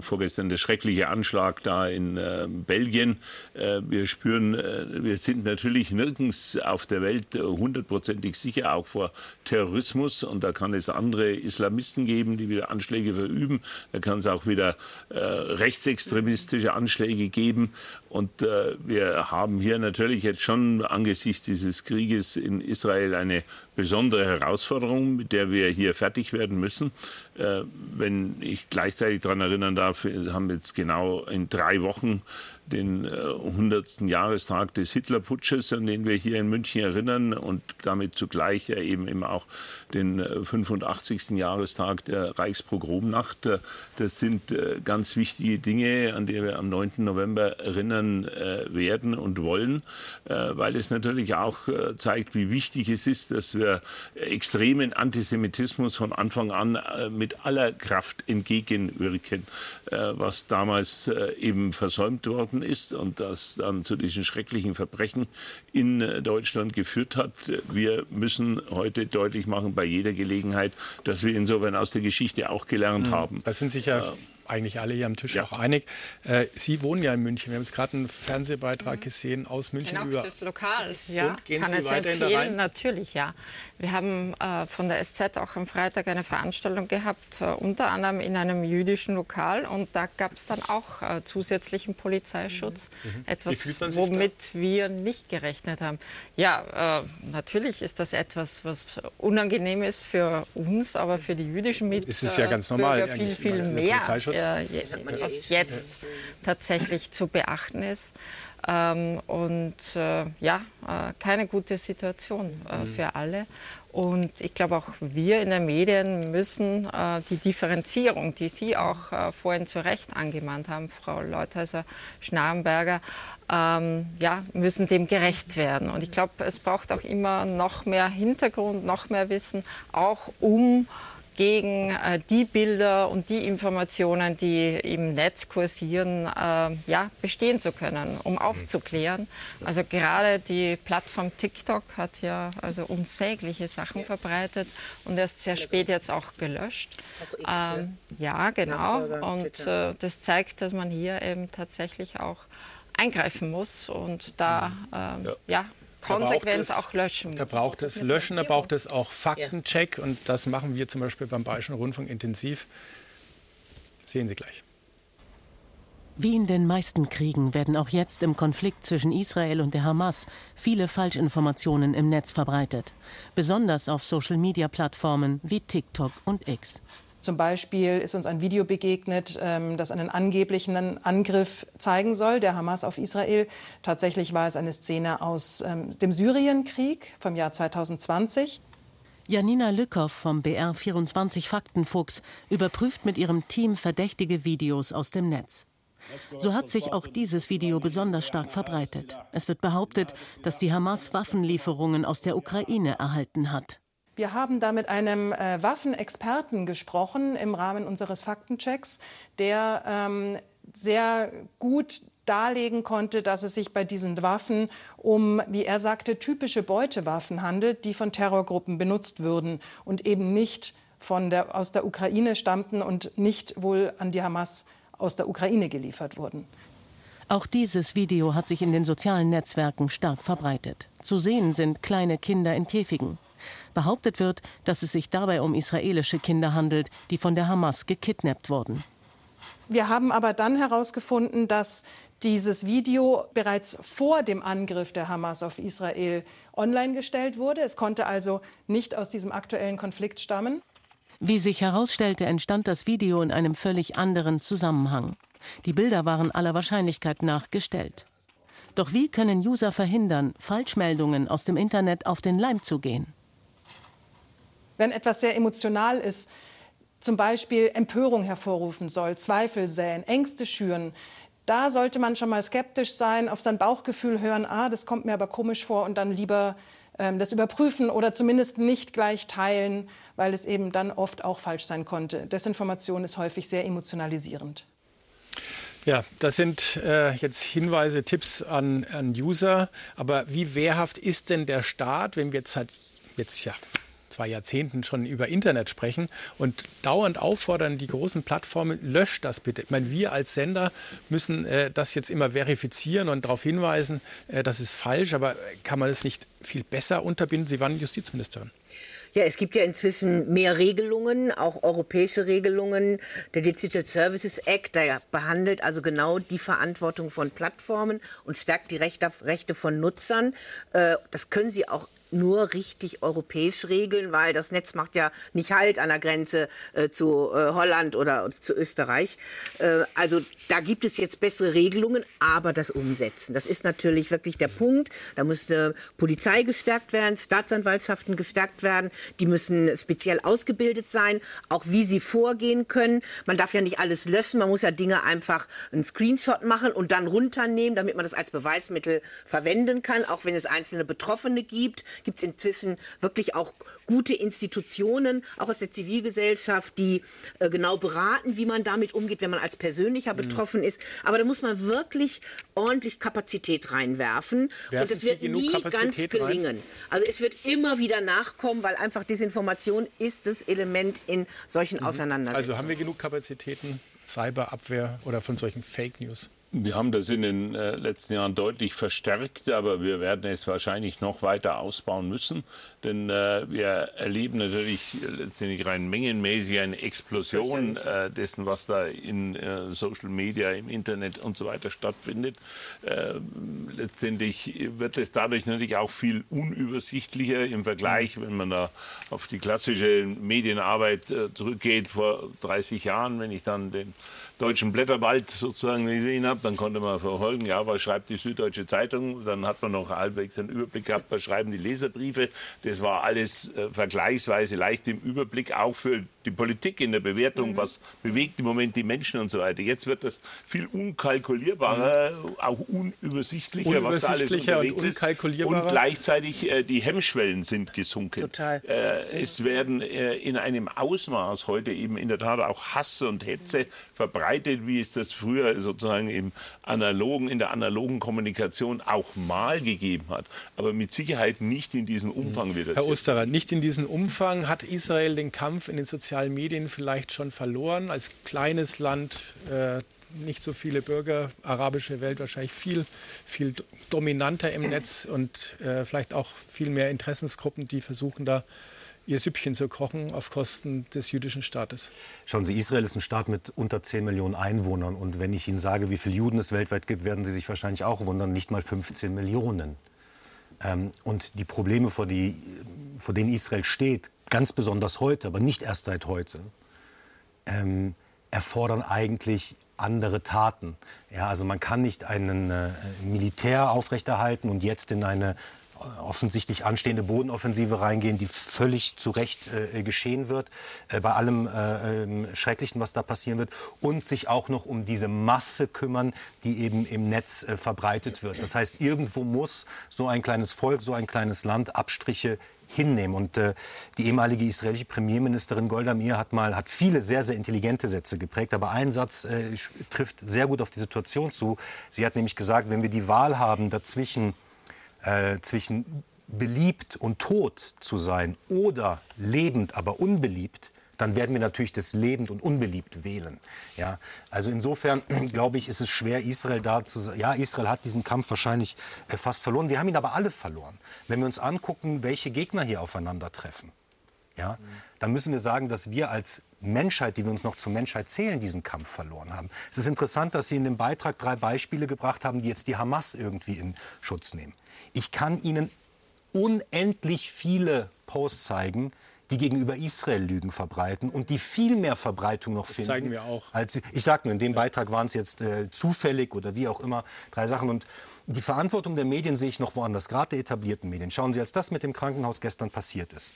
vorgestern der schreckliche Anschlag da in Belgien. Wir spüren, wir sind natürlich nirgends auf der Welt hundertprozentig sicher, auch vor Terrorismus. Und da kann es andere Islamisten geben, die wieder Anschläge verüben. Da kann es auch wieder rechtsextremistische Anschläge geben. Und wir haben hier natürlich jetzt schon angesichts dieses Krieges in Israel eine besondere Herausforderung, mit der wir hier fertig werden müssen. Äh, wenn ich gleichzeitig daran erinnern darf, wir haben jetzt genau in drei Wochen den äh, 100. Jahrestag des Hitlerputsches, an den wir hier in München erinnern und damit zugleich ja eben, eben auch den 85. Äh, Jahrestag der Reichspogromnacht. Äh, das sind äh, ganz wichtige Dinge, an die wir am 9. November erinnern werden und wollen, weil es natürlich auch zeigt, wie wichtig es ist, dass wir extremen Antisemitismus von Anfang an mit aller Kraft entgegenwirken, was damals eben versäumt worden ist und das dann zu diesen schrecklichen Verbrechen in Deutschland geführt hat. Wir müssen heute deutlich machen bei jeder Gelegenheit, dass wir insofern aus der Geschichte auch gelernt mhm. haben. Das sind sicher äh, eigentlich alle hier am Tisch ja. auch einig. Äh, Sie wohnen ja in München. Wir haben jetzt gerade einen Fernsehbeitrag mhm. gesehen aus München genau, über. das Lokal. Ja, Und gehen kann Sie es weiterhin empfehlen? Natürlich, ja. Wir haben äh, von der SZ auch am Freitag eine Veranstaltung gehabt, äh, unter anderem in einem jüdischen Lokal. Und da gab es dann auch äh, zusätzlichen Polizeischutz. Mhm. mhm. Etwas, womit da? wir nicht gerechnet haben. Ja, äh, natürlich ist das etwas, was unangenehm ist für uns, aber für die jüdischen Mitbürger ist ja ganz normal, viel, viel mehr. Äh, was jetzt tatsächlich zu beachten ist. Ähm, und äh, ja, äh, keine gute Situation äh, mhm. für alle. Und ich glaube, auch wir in den Medien müssen äh, die Differenzierung, die Sie auch äh, vorhin zu Recht angemahnt haben, Frau Leuthäuser-Schnarrenberger, ähm, ja, müssen dem gerecht werden. Und ich glaube, es braucht auch immer noch mehr Hintergrund, noch mehr Wissen, auch um gegen äh, die Bilder und die Informationen, die im Netz kursieren, äh, ja, bestehen zu können, um aufzuklären. Also gerade die Plattform TikTok hat ja also unsägliche Sachen verbreitet und erst sehr spät jetzt auch gelöscht. Ähm, ja, genau. Und äh, das zeigt, dass man hier eben tatsächlich auch eingreifen muss und da ähm, ja. ja konsequent auch löschen. Da braucht es Löschen, da braucht es auch Faktencheck und das machen wir zum Beispiel beim Bayerischen Rundfunk intensiv. Sehen Sie gleich. Wie in den meisten Kriegen werden auch jetzt im Konflikt zwischen Israel und der Hamas viele Falschinformationen im Netz verbreitet, besonders auf Social-Media-Plattformen wie TikTok und X. Zum Beispiel ist uns ein Video begegnet, ähm, das einen angeblichen Angriff zeigen soll, der Hamas auf Israel. Tatsächlich war es eine Szene aus ähm, dem Syrienkrieg vom Jahr 2020. Janina Lückhoff vom BR24 Faktenfuchs überprüft mit ihrem Team verdächtige Videos aus dem Netz. So hat sich auch dieses Video besonders stark verbreitet. Es wird behauptet, dass die Hamas Waffenlieferungen aus der Ukraine erhalten hat. Wir haben da mit einem äh, Waffenexperten gesprochen im Rahmen unseres Faktenchecks, der ähm, sehr gut darlegen konnte, dass es sich bei diesen Waffen um, wie er sagte, typische Beutewaffen handelt, die von Terrorgruppen benutzt würden und eben nicht von der, aus der Ukraine stammten und nicht wohl an die Hamas aus der Ukraine geliefert wurden. Auch dieses Video hat sich in den sozialen Netzwerken stark verbreitet. Zu sehen sind kleine Kinder in Käfigen. Behauptet wird, dass es sich dabei um israelische Kinder handelt, die von der Hamas gekidnappt wurden. Wir haben aber dann herausgefunden, dass dieses Video bereits vor dem Angriff der Hamas auf Israel online gestellt wurde. Es konnte also nicht aus diesem aktuellen Konflikt stammen. Wie sich herausstellte, entstand das Video in einem völlig anderen Zusammenhang. Die Bilder waren aller Wahrscheinlichkeit nach gestellt. Doch wie können User verhindern, Falschmeldungen aus dem Internet auf den Leim zu gehen? Wenn etwas sehr emotional ist, zum Beispiel Empörung hervorrufen soll, Zweifel säen, Ängste schüren, da sollte man schon mal skeptisch sein, auf sein Bauchgefühl hören, ah, das kommt mir aber komisch vor und dann lieber ähm, das überprüfen oder zumindest nicht gleich teilen, weil es eben dann oft auch falsch sein konnte. Desinformation ist häufig sehr emotionalisierend. Ja, das sind äh, jetzt Hinweise, Tipps an, an User. Aber wie wehrhaft ist denn der Staat, wenn wir jetzt halt jetzt ja zwei Jahrzehnten schon über Internet sprechen und dauernd auffordern, die großen Plattformen, löscht das bitte. Ich meine, wir als Sender müssen äh, das jetzt immer verifizieren und darauf hinweisen, äh, das ist falsch, aber kann man es nicht viel besser unterbinden? Sie waren Justizministerin. Ja, es gibt ja inzwischen mehr Regelungen, auch europäische Regelungen. Der Digital Services Act, der behandelt also genau die Verantwortung von Plattformen und stärkt die Rechte, Rechte von Nutzern. Äh, das können Sie auch nur richtig europäisch regeln, weil das Netz macht ja nicht Halt an der Grenze äh, zu äh, Holland oder zu Österreich. Äh, also da gibt es jetzt bessere Regelungen, aber das Umsetzen, das ist natürlich wirklich der Punkt. Da müsste Polizei gestärkt werden, Staatsanwaltschaften gestärkt werden. Die müssen speziell ausgebildet sein, auch wie sie vorgehen können. Man darf ja nicht alles löschen, man muss ja Dinge einfach einen Screenshot machen und dann runternehmen, damit man das als Beweismittel verwenden kann, auch wenn es einzelne Betroffene gibt gibt es inzwischen wirklich auch gute Institutionen, auch aus der Zivilgesellschaft, die äh, genau beraten, wie man damit umgeht, wenn man als persönlicher mhm. betroffen ist. Aber da muss man wirklich ordentlich Kapazität reinwerfen. Werfen und es wird nie ganz gelingen. Rein? Also es wird immer wieder nachkommen, weil einfach Desinformation ist das Element in solchen mhm. Auseinandersetzungen. Also haben wir genug Kapazitäten, Cyberabwehr oder von solchen Fake News? Wir haben das in den äh, letzten Jahren deutlich verstärkt, aber wir werden es wahrscheinlich noch weiter ausbauen müssen, denn äh, wir erleben natürlich letztendlich rein mengenmäßig eine Explosion äh, dessen, was da in äh, Social Media, im Internet und so weiter stattfindet. Äh, letztendlich wird es dadurch natürlich auch viel unübersichtlicher im Vergleich, wenn man da auf die klassische Medienarbeit äh, zurückgeht vor 30 Jahren, wenn ich dann den deutschen Blätterwald sozusagen gesehen habe, dann konnte man verfolgen, ja, was schreibt die Süddeutsche Zeitung, dann hat man noch halbwegs einen Überblick gehabt, was schreiben die Leserbriefe. Das war alles äh, vergleichsweise leicht im Überblick, auch für die Politik in der Bewertung, mhm. was bewegt im Moment die Menschen und so weiter. Jetzt wird das viel unkalkulierbarer, mhm. auch unübersichtlicher, was da alles unterwegs und ist. Und gleichzeitig äh, die Hemmschwellen sind gesunken. Total. Äh, es werden äh, in einem Ausmaß heute eben in der Tat auch Hass und Hetze verbreitet, wie es das früher sozusagen im analogen, in der analogen Kommunikation auch mal gegeben hat. Aber mit Sicherheit nicht in diesem Umfang wie das Herr Osterer, nicht in diesem Umfang hat Israel den Kampf in den sozialen sozialen Medien vielleicht schon verloren. Als kleines Land, äh, nicht so viele Bürger, arabische Welt wahrscheinlich viel, viel dominanter im Netz und äh, vielleicht auch viel mehr Interessensgruppen, die versuchen da ihr Süppchen zu kochen auf Kosten des jüdischen Staates. Schauen Sie, Israel ist ein Staat mit unter 10 Millionen Einwohnern. Und wenn ich Ihnen sage, wie viele Juden es weltweit gibt, werden Sie sich wahrscheinlich auch wundern, nicht mal 15 Millionen. Ähm, und die Probleme, vor, die, vor denen Israel steht, ganz besonders heute, aber nicht erst seit heute, ähm, erfordern eigentlich andere Taten. Ja, also man kann nicht einen äh, Militär aufrechterhalten und jetzt in eine offensichtlich anstehende Bodenoffensive reingehen, die völlig zu Recht äh, geschehen wird, äh, bei allem äh, ähm, Schrecklichen, was da passieren wird, und sich auch noch um diese Masse kümmern, die eben im Netz äh, verbreitet wird. Das heißt, irgendwo muss so ein kleines Volk, so ein kleines Land Abstriche hinnehmen. Und äh, die ehemalige israelische Premierministerin Golda Meir hat mal hat viele sehr sehr intelligente Sätze geprägt, aber ein Satz äh, trifft sehr gut auf die Situation zu. Sie hat nämlich gesagt, wenn wir die Wahl haben dazwischen äh, zwischen beliebt und tot zu sein oder lebend, aber unbeliebt, dann werden wir natürlich das lebend und unbeliebt wählen. Ja, also insofern [CLEARS THROAT] glaube ich, ist es schwer, Israel da zu sagen. Ja, Israel hat diesen Kampf wahrscheinlich äh, fast verloren. Wir haben ihn aber alle verloren. Wenn wir uns angucken, welche Gegner hier aufeinandertreffen, ja, dann müssen wir sagen, dass wir als Menschheit, die wir uns noch zur Menschheit zählen, diesen Kampf verloren haben. Es ist interessant, dass Sie in dem Beitrag drei Beispiele gebracht haben, die jetzt die Hamas irgendwie in Schutz nehmen. Ich kann Ihnen unendlich viele Posts zeigen, die gegenüber Israel Lügen verbreiten und die viel mehr Verbreitung noch das finden. zeigen wir auch. Als, ich sage nur, in dem Beitrag waren es jetzt äh, zufällig oder wie auch immer drei Sachen. Und die Verantwortung der Medien sehe ich noch woanders, gerade der etablierten Medien. Schauen Sie, als das mit dem Krankenhaus gestern passiert ist.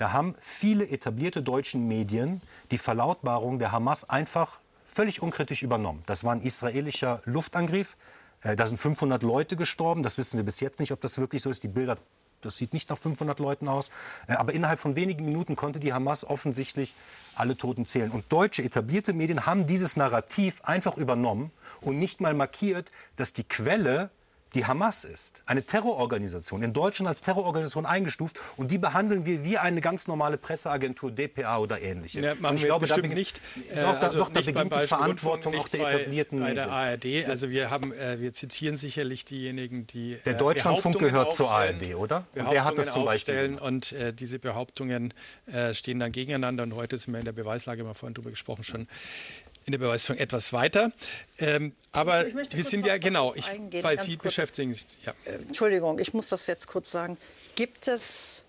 Da haben viele etablierte deutsche Medien die Verlautbarung der Hamas einfach völlig unkritisch übernommen. Das war ein israelischer Luftangriff. Äh, da sind 500 Leute gestorben. Das wissen wir bis jetzt nicht, ob das wirklich so ist. Die Bilder, das sieht nicht nach 500 Leuten aus. Äh, aber innerhalb von wenigen Minuten konnte die Hamas offensichtlich alle Toten zählen. Und deutsche etablierte Medien haben dieses Narrativ einfach übernommen und nicht mal markiert, dass die Quelle die Hamas ist. Eine Terrororganisation, in Deutschland als Terrororganisation eingestuft. Und die behandeln wir wie eine ganz normale Presseagentur, DPA oder ähnliche. Ja, machen ich glaube, da beginnt, nicht. Äh, doch, also doch, da beginnt die Verantwortung auch der etablierten bei, bei der ARD. Also wir, haben, äh, wir zitieren sicherlich diejenigen, die Der äh, Deutschlandfunk gehört zur ARD, oder? Und der hat das zum Beispiel. Und äh, diese Behauptungen äh, stehen dann gegeneinander. Und heute sind wir in der Beweislage, wir haben vorhin darüber gesprochen, schon in der Beweisführung etwas weiter. Ähm, aber ich, ich wir sind ja genau, ich, weil Sie kurz. beschäftigen sich. Ja. Äh, Entschuldigung, ich muss das jetzt kurz sagen. Gibt es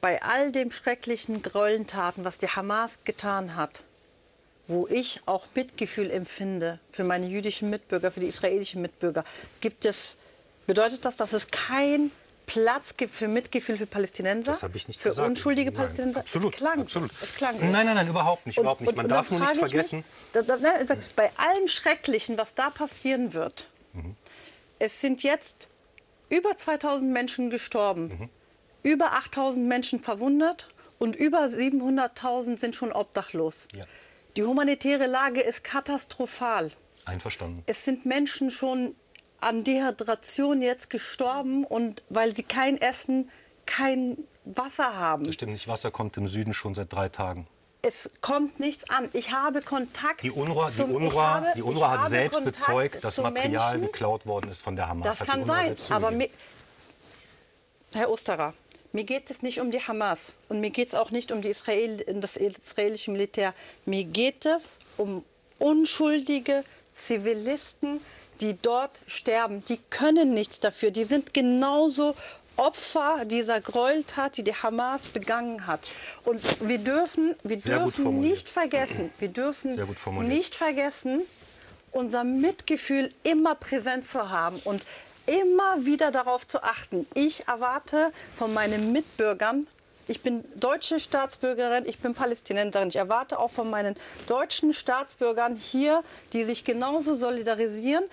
bei all dem schrecklichen Gräueltaten, was die Hamas getan hat, wo ich auch Mitgefühl empfinde für meine jüdischen Mitbürger, für die israelischen Mitbürger, gibt es, bedeutet das, dass es kein Platz gibt für Mitgefühl für Palästinenser? Das ich nicht für gesagt. unschuldige nein, Palästinenser? Absolut, es klang, absolut. Es klang nein, nein, nein, überhaupt nicht. Überhaupt nicht. Man darf nur nicht vergessen. Mich, da, da, bei allem Schrecklichen, was da passieren wird, mhm. es sind jetzt über 2000 Menschen gestorben, mhm. über 8000 Menschen verwundet und über 700.000 sind schon obdachlos. Ja. Die humanitäre Lage ist katastrophal. Einverstanden. Es sind Menschen schon an Dehydration jetzt gestorben und weil sie kein Essen, kein Wasser haben. Das stimmt nicht. Wasser kommt im Süden schon seit drei Tagen. es kommt nichts an. Ich habe Kontakt. Die UNRWA, die UNRWA, habe, die UNRWA hat selbst Kontakt bezeugt, dass Material Menschen. geklaut worden ist von der Hamas. Das kann sein, aber mir, Herr Osterer, mir geht es nicht um die Hamas und mir geht es auch nicht um Israel, das israelische Militär. Mir geht es um unschuldige Zivilisten, die dort sterben. Die können nichts dafür. Die sind genauso Opfer dieser Gräueltat, die die Hamas begangen hat. Und wir dürfen, wir dürfen nicht vergessen, wir dürfen nicht vergessen, unser Mitgefühl immer präsent zu haben und immer wieder darauf zu achten. Ich erwarte von meinen Mitbürgern, ich bin deutsche Staatsbürgerin, ich bin Palästinenserin. Ich erwarte auch von meinen deutschen Staatsbürgern hier, die sich genauso solidarisieren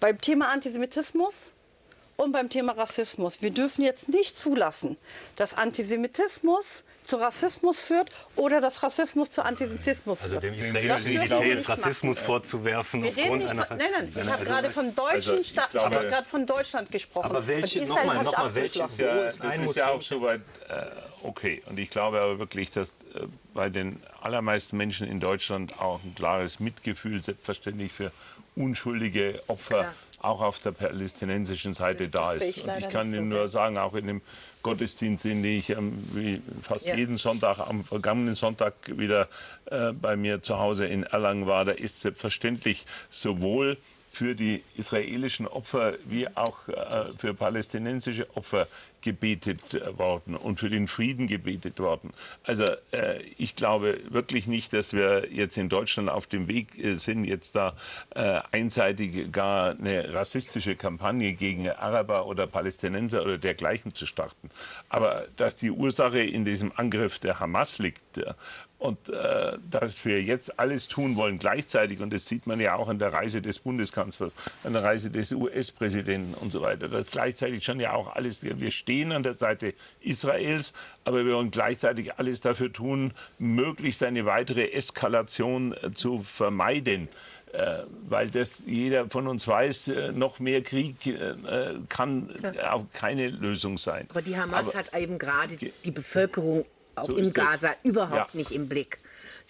beim Thema Antisemitismus, und beim Thema Rassismus. Wir dürfen jetzt nicht zulassen, dass Antisemitismus zu Rassismus führt oder dass Rassismus zu Antisemitismus also führt. Also dem israelischen Militär jetzt Rassismus machen. vorzuwerfen Wir aufgrund einer... Von, nein, nein, ich habe also, gerade von deutschen also Staat, glaube, ich gerade von Deutschland gesprochen. Aber welche, nochmal, nochmal, welche ja, ist Das ist ja auch soweit äh, okay. Und ich glaube aber wirklich, dass äh, bei den allermeisten Menschen in Deutschland auch ein klares Mitgefühl selbstverständlich für unschuldige Opfer ja auch auf der palästinensischen Seite da ist. Ich, ich, kann Ihnen so nur sagen, auch in dem Gottesdienst, in dem ich ähm, fast ja. jeden Sonntag, am vergangenen Sonntag wieder äh, bei mir zu Hause in Erlangen war, da ist selbstverständlich sowohl für die israelischen Opfer wie auch äh, für palästinensische Opfer gebetet äh, worden und für den Frieden gebetet worden. Also äh, ich glaube wirklich nicht, dass wir jetzt in Deutschland auf dem Weg äh, sind, jetzt da äh, einseitig gar eine rassistische Kampagne gegen Araber oder Palästinenser oder dergleichen zu starten. Aber dass die Ursache in diesem Angriff der Hamas liegt äh, und äh, dass wir jetzt alles tun wollen gleichzeitig, und das sieht man ja auch an der Reise des Bundeskanzlers, an der Reise des US-Präsidenten und so weiter, dass gleichzeitig schon ja auch alles, wir stehen an der Seite Israels, aber wir wollen gleichzeitig alles dafür tun, möglichst eine weitere Eskalation äh, zu vermeiden. Äh, weil das jeder von uns weiß, äh, noch mehr Krieg kann auch keine Lösung sein. Aber die Hamas aber, hat eben gerade die Bevölkerung auch so in Gaza es. überhaupt ja. nicht im Blick.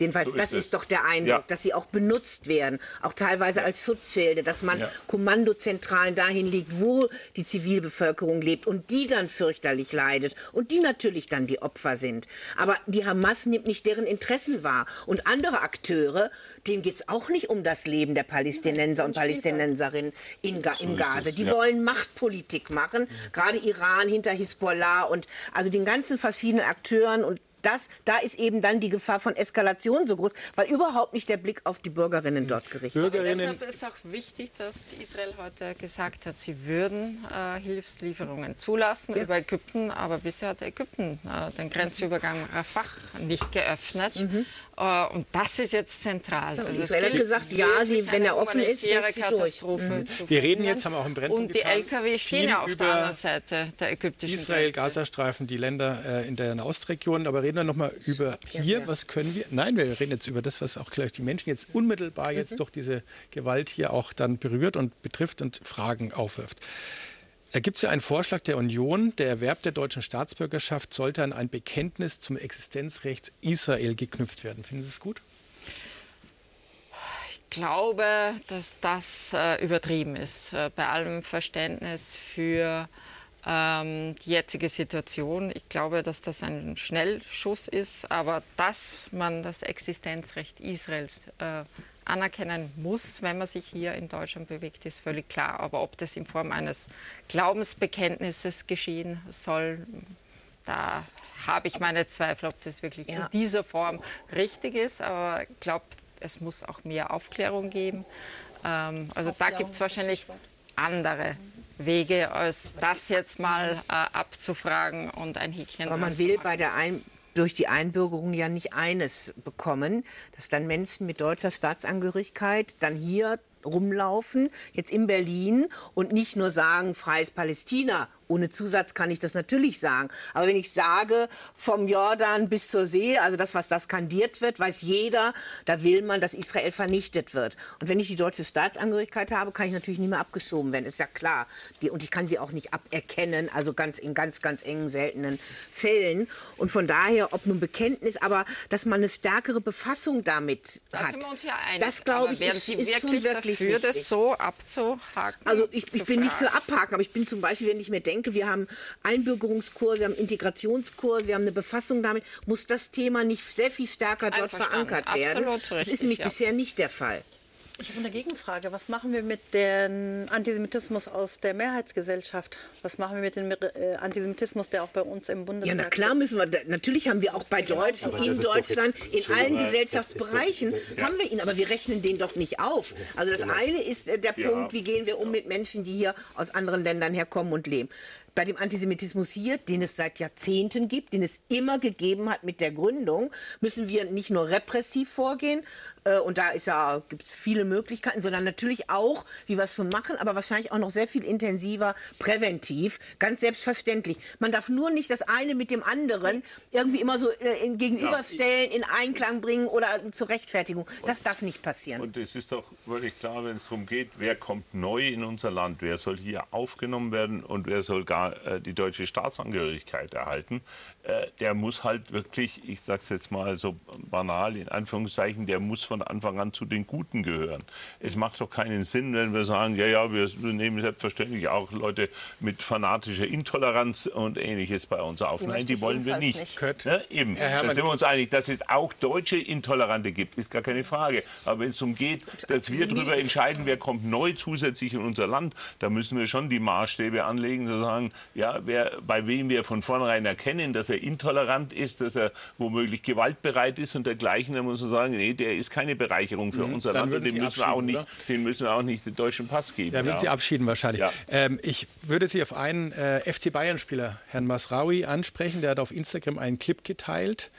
Jedenfalls, so das ist, ist doch der Eindruck, ja. dass sie auch benutzt werden, auch teilweise ja. als Schutzschilde, dass man ja. Kommandozentralen dahin legt, wo die Zivilbevölkerung lebt und die dann fürchterlich leidet und die natürlich dann die Opfer sind. Aber die Hamas nimmt nicht deren Interessen wahr. Und andere Akteure, denen geht es auch nicht um das Leben der Palästinenser und Palästinenserinnen in, Ga so in Gaza. Die wollen Machtpolitik machen, gerade Iran hinter Hisbollah und also den ganzen verschiedenen Akteuren und das, da ist eben dann die Gefahr von Eskalation so groß, weil überhaupt nicht der Blick auf die Bürgerinnen dort gerichtet ist. Deshalb ist auch wichtig, dass Israel heute gesagt hat, sie würden äh, Hilfslieferungen zulassen ja. über Ägypten, aber bisher hat Ägypten äh, den Grenzübergang Rafah nicht geöffnet. Mhm. Uh, und das ist jetzt zentral. Also Israel hat gesagt, ja, sie, wenn er offen ist, lässt sie durch. Mhm. Wir reden jetzt, haben wir auch im Brennpunkt Und die Lkw stehen ja auf der anderen Seite der ägyptischen Israel, Grenze. Gazastreifen, die Länder äh, in der Nahostregion. Aber reden wir noch mal über hier, ja. was können wir? Nein, wir reden jetzt über das, was auch gleich die Menschen jetzt unmittelbar mhm. jetzt durch diese Gewalt hier auch dann berührt und betrifft und Fragen aufwirft. Da gibt es ja einen Vorschlag der Union, der Erwerb der deutschen Staatsbürgerschaft sollte an ein Bekenntnis zum Existenzrecht Israel geknüpft werden. Finden Sie es gut? Ich glaube, dass das äh, übertrieben ist, äh, bei allem Verständnis für ähm, die jetzige Situation. Ich glaube, dass das ein Schnellschuss ist, aber dass man das Existenzrecht Israels äh, anerkennen muss, wenn man sich hier in Deutschland bewegt, ist völlig klar. Aber ob das in Form eines Glaubensbekenntnisses geschehen soll, da habe ich meine Zweifel, ob das wirklich ja. in dieser Form richtig ist. Aber ich glaube, es muss auch mehr Aufklärung geben. Ähm, also da gibt es wahrscheinlich andere Wege, als das jetzt mal äh, abzufragen und ein Häkchen. Aber man will bei der Ein durch die Einbürgerung ja nicht eines bekommen, dass dann Menschen mit deutscher Staatsangehörigkeit dann hier rumlaufen, jetzt in Berlin und nicht nur sagen, freies Palästina Ohne Zusatz kann ich das natürlich sagen. Aber wenn ich sage, vom Jordan bis zur See, also das, was da skandiert wird, weiß jeder, da will man, dass Israel vernichtet wird. Und wenn ich die deutsche Staatsangehörigkeit habe, kann ich natürlich nicht mehr abgeschoben werden, ist ja klar. Die, und ich kann sie auch nicht aberkennen, also ganz in ganz, ganz engen, seltenen Fällen. Und von daher, ob nun Bekenntnis, aber dass man eine stärkere Befassung damit da hat. Sind wir uns ja einig. Das glaube ich, ist, Sie ist wirklich, wirklich dafür, wichtig. das so abzuhaken? Also ich, ich bin nicht für abhaken, aber ich bin zum Beispiel, wenn ich mir denke, wir haben Einbürgerungskurse, wir haben Integrationskurse, wir haben eine Befassung damit, muss das Thema nicht sehr viel stärker dort verankert werden. Absolut das richtig, ist nämlich ja. bisher nicht der Fall. Ich habe eine Gegenfrage. Was machen wir mit dem Antisemitismus aus der Mehrheitsgesellschaft? Was machen wir mit dem äh, Antisemitismus, der auch bei uns im Ja, Bundestag na klar müssen wir, natürlich haben wir auch bei Deutschen in Deutschland, jetzt- in allen Gesellschaftsbereichen, doch- haben wir ihn, aber wir rechnen den doch nicht auf. Also das eine ist äh, der Ja. Punkt, wie gehen wir um mit Menschen, die hier aus anderen Ländern herkommen und leben. Bei dem Antisemitismus hier, den es seit Jahrzehnten gibt, den es immer gegeben hat mit der Gründung, müssen wir nicht nur repressiv vorgehen, äh, und da ist ja, gibt es viele Möglichkeiten, sondern natürlich auch, wie wir es schon machen, aber wahrscheinlich auch noch sehr viel intensiver präventiv, ganz selbstverständlich. Man darf nur nicht das eine mit dem anderen irgendwie immer so äh, in, gegenüberstellen, in Einklang bringen oder zur Rechtfertigung. Das darf nicht passieren. Und es ist doch völlig klar, wenn es darum geht, wer kommt neu in unser Land, wer soll hier aufgenommen werden und wer soll gar äh, die deutsche Staatsangehörigkeit erhalten, äh, der muss halt wirklich, ich sage es jetzt mal so banal in Anführungszeichen, der muss von Anfang an zu den Guten gehören. Es macht doch keinen Sinn, wenn wir sagen, ja, ja, wir, nehmen selbstverständlich auch Leute mit fanatischer Intoleranz und ähnliches bei uns auf. Die Nein, die wollen wir nicht. nicht. Kurt. Ja, eben. Herr da sind wir uns einig, dass es auch deutsche Intolerante gibt, ist gar keine Frage. Aber wenn es darum geht, dass wir darüber entscheiden, wer kommt neu zusätzlich in unser Land, da müssen wir schon die Maßstäbe anlegen, zu sagen, ja, wer, bei wem wir von vornherein erkennen, dass er intolerant ist, dass er womöglich gewaltbereit ist und dergleichen, dann muss man sagen, nee, der ist keine Bereicherung für unser Mhm. dann Land und Sie müssen, wir auch nicht, oder? den müssen wir auch nicht den deutschen Pass geben. Ja, würden Sie abschieden wahrscheinlich. Ja. Ähm, ich würde Sie auf einen äh, FC Bayern-Spieler, Herrn Masraoui, ansprechen. Der hat auf Instagram einen Clip geteilt.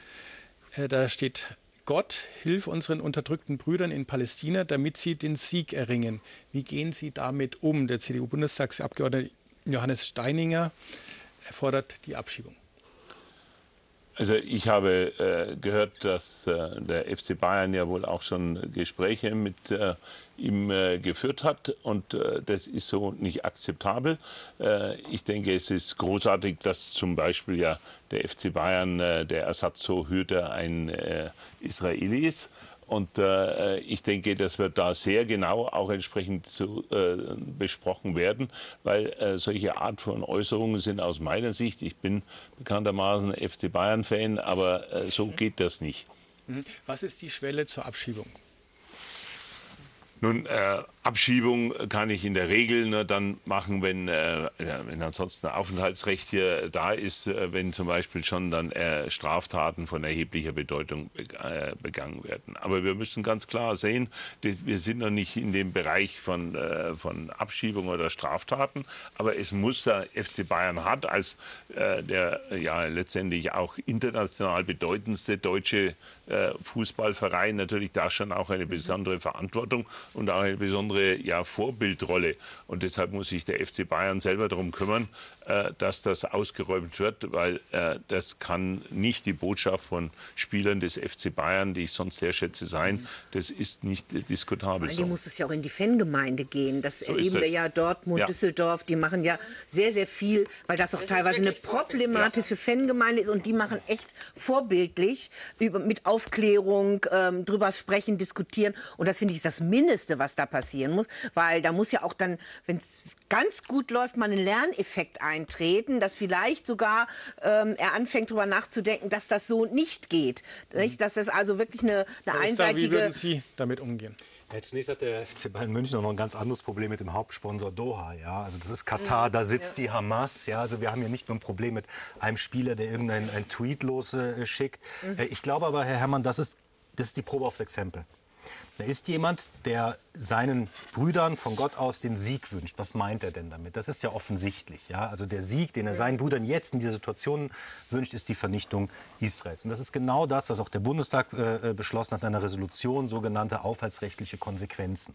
Äh, da steht, Gott, hilf unseren unterdrückten Brüdern in Palästina, damit sie den Sieg erringen. Wie gehen Sie damit um? Der CDU-Bundestagsabgeordnete Johannes Steininger fordert die Abschiebung. Also ich habe äh, gehört, dass äh, der FC Bayern ja wohl auch schon Gespräche mit äh, ihm äh, geführt hat und äh, das ist so nicht akzeptabel. Äh, ich denke, es ist großartig, dass zum Beispiel ja der FC Bayern der Ersatztorhüter ein äh, Israeli ist. Und äh, ich denke, das wird da sehr genau auch entsprechend zu, äh, besprochen werden, weil äh, solche Art von Äußerungen sind aus meiner Sicht, ich bin bekanntermaßen FC Bayern-Fan, aber äh, so geht das nicht. Mhm. Was ist die Schwelle zur Abschiebung? Nun, äh, Abschiebung kann ich in der Regel nur dann machen, wenn, äh, wenn ansonsten ein Aufenthaltsrecht hier da ist, äh, wenn zum Beispiel schon dann äh, Straftaten von erheblicher Bedeutung be äh, begangen werden. Aber wir müssen ganz klar sehen, wir sind noch nicht in dem Bereich von, äh, von Abschiebung oder Straftaten, aber es muss der FC Bayern hat als äh, der ja letztendlich auch international bedeutendste deutsche äh, Fußballverein natürlich da schon auch eine besondere Verantwortung und auch eine besondere ja, Vorbildrolle. Und deshalb muss sich der FC Bayern selber darum kümmern, dass das ausgeräumt wird, weil äh, das kann nicht die Botschaft von Spielern des FC Bayern, die ich sonst sehr schätze, sein. Das ist nicht äh, diskutabel Vor so. muss es ja auch in die Fangemeinde gehen. Das ist erleben wir es. ja Dortmund, Ja. Düsseldorf. Die machen ja sehr, sehr viel, weil das auch ist teilweise eine problematische Fangemeinde ist. Und die machen echt vorbildlich über, mit Aufklärung, ähm, drüber sprechen, diskutieren. Und das finde ich ist das Mindeste, was da passieren muss. Weil da muss ja auch dann, wenn es ganz gut läuft, mal ein Lerneffekt eintreten, dass vielleicht sogar ähm, er anfängt, darüber nachzudenken, dass das so nicht geht. Nicht? Dass das also wirklich eine, eine Herr Oster, wie einseitige... würden Sie damit umgehen? Ja, zunächst hat der FC Bayern München auch noch ein ganz anderes Problem mit dem Hauptsponsor Doha. Ja? Also das ist Katar, da sitzt die Hamas. Ja? Also wir haben hier nicht nur ein Problem mit einem Spieler, der irgendeinen einen Tweet losschickt. Äh, ich glaube aber, Herr Herrmann, das ist, das ist die Probe aufs Exempel. Da ist jemand, der seinen Brüdern von Gott aus den Sieg wünscht. Was meint er denn damit? Das ist ja offensichtlich. Ja? Also der Sieg, den er seinen Brüdern jetzt in dieser Situation wünscht, ist die Vernichtung Israels. Und das ist genau das, was auch der Bundestag äh, beschlossen hat in einer Resolution, sogenannte aufhaltsrechtliche Konsequenzen.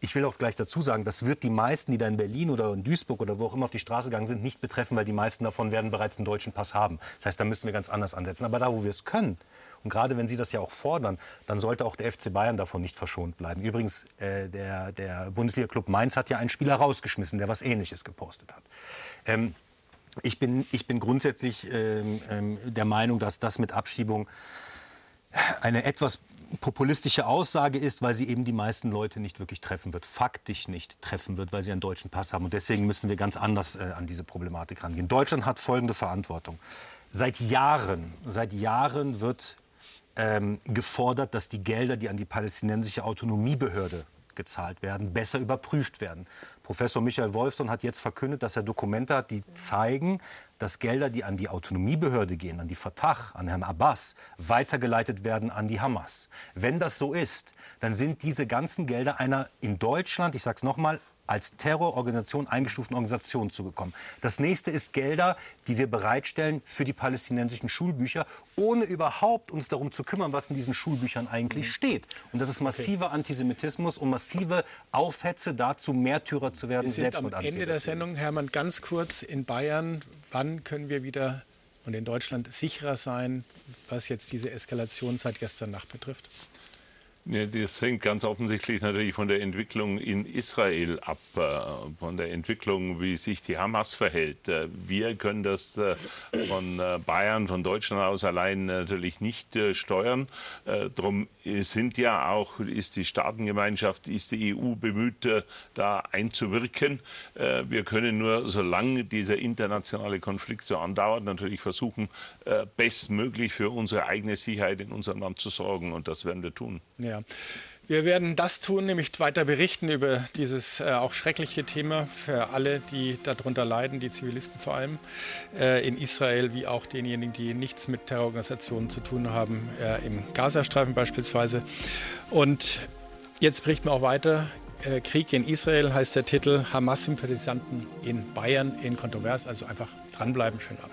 ich will auch gleich dazu sagen, das wird die meisten, die da in Berlin oder in Duisburg oder wo auch immer auf die Straße gegangen sind, nicht betreffen, weil die meisten davon werden bereits einen deutschen Pass haben. Das heißt, da müssen wir ganz anders ansetzen. Aber da, wo wir es können, und gerade wenn Sie das ja auch fordern, dann sollte auch der FC Bayern davon nicht verschont bleiben. Übrigens, äh, der, der Bundesliga-Club Mainz hat ja einen Spieler rausgeschmissen, der was Ähnliches gepostet hat. Ähm, ich, bin, ich bin grundsätzlich ähm, ähm, der Meinung, dass das mit Abschiebung eine etwas populistische Aussage ist, weil sie eben die meisten Leute nicht wirklich treffen wird, faktisch nicht treffen wird, weil sie einen deutschen Pass haben. Und deswegen müssen wir ganz anders äh, an diese Problematik rangehen. Deutschland hat folgende Verantwortung. Seit Jahren, seit Jahren wird ähm, gefordert, dass die Gelder, die an die palästinensische Autonomiebehörde gezahlt werden, besser überprüft werden. Professor Michael Wolfson hat jetzt verkündet, dass er Dokumente hat, die zeigen, dass Gelder, die an die Autonomiebehörde gehen, an die Fatah, an Herrn Abbas, weitergeleitet werden an die Hamas. Wenn das so ist, dann sind diese ganzen Gelder einer in Deutschland, ich sage es nochmal, als Terrororganisation eingestuften Organisation zugekommen. Das nächste ist Gelder, die wir bereitstellen für die palästinensischen Schulbücher, ohne überhaupt uns darum zu kümmern, was in diesen Schulbüchern eigentlich mhm. steht. Und das ist massiver okay. Antisemitismus und massive Aufhetze dazu, Märtyrer zu werden. Wir sind am Ende der Sendung, Hermann, ganz kurz in Bayern. Wann können wir wieder und in Deutschland sicherer sein, was jetzt diese Eskalation seit gestern Nacht betrifft? Ja, das hängt ganz offensichtlich natürlich von der Entwicklung in Israel ab, äh, von der Entwicklung, wie sich die Hamas verhält. Äh, wir können das äh, von Bayern, von Deutschland aus allein natürlich nicht steuern. Darum sind ja auch, ist die Staatengemeinschaft, ist die EU bemüht, da einzuwirken. Wir können nur, solange dieser internationale Konflikt so andauert, natürlich versuchen, bestmöglich für unsere eigene Sicherheit in unserem Land zu sorgen. Und das werden wir tun. Ja. Wir werden das tun, nämlich weiter berichten über dieses äh, auch schreckliche Thema für alle, die darunter leiden, die Zivilisten vor allem äh, in Israel, wie auch denjenigen, die nichts mit Terrororganisationen zu tun haben, äh, im Gazastreifen beispielsweise. Und jetzt berichten wir auch weiter. Äh, Krieg in Israel heißt der Titel, Hamas-Sympathisanten in Bayern in Kontrovers. Also einfach dranbleiben, schön ab.